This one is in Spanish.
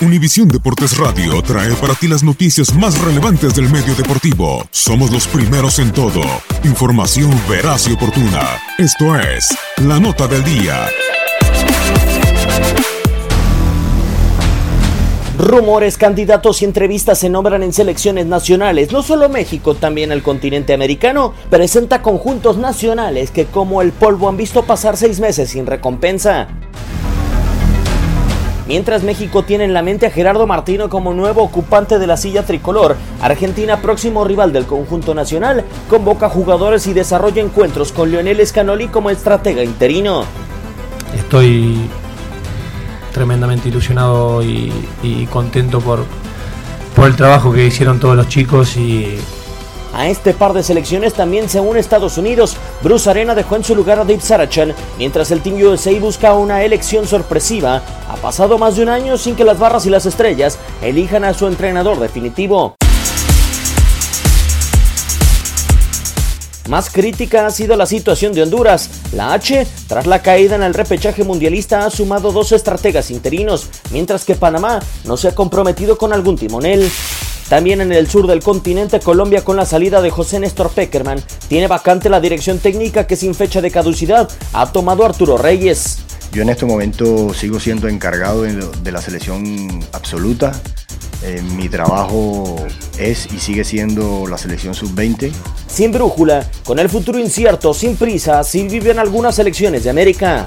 Univisión Deportes Radio trae para ti las noticias más relevantes del medio deportivo. Somos los primeros en todo. Información veraz y oportuna. Esto es La Nota del Día. Rumores, candidatos y entrevistas se nombran en selecciones nacionales. No solo México, también el continente americano presenta conjuntos nacionales que como el polvo han visto pasar seis meses sin recompensa. Mientras México tiene en la mente a Gerardo Martino como nuevo ocupante de la silla tricolor, Argentina, próximo rival del conjunto nacional, convoca jugadores y desarrolla encuentros con Lionel Scanoli como estratega interino. Estoy tremendamente ilusionado y, contento por, por el trabajo que hicieron todos los chicos y a este par de selecciones también se Estados Unidos. Bruce Arena dejó en su lugar a Dave Sarachan, mientras el Team USA busca una elección sorpresiva. Ha pasado más de un año sin que las barras y las estrellas elijan a su entrenador definitivo. Más crítica ha sido la situación de Honduras. La H, tras la caída en el repechaje mundialista, ha sumado dos estrategas interinos, mientras que Panamá no se ha comprometido con algún timonel. También en el sur del continente, Colombia, con la salida de José Néstor Peckerman, tiene vacante la dirección técnica que sin fecha de caducidad ha tomado Arturo Reyes. Yo en este momento sigo siendo encargado de la selección absoluta. Eh, mi trabajo es y sigue siendo la selección sub-20. Sin brújula, con el futuro incierto, sin prisa, si viven algunas selecciones de América.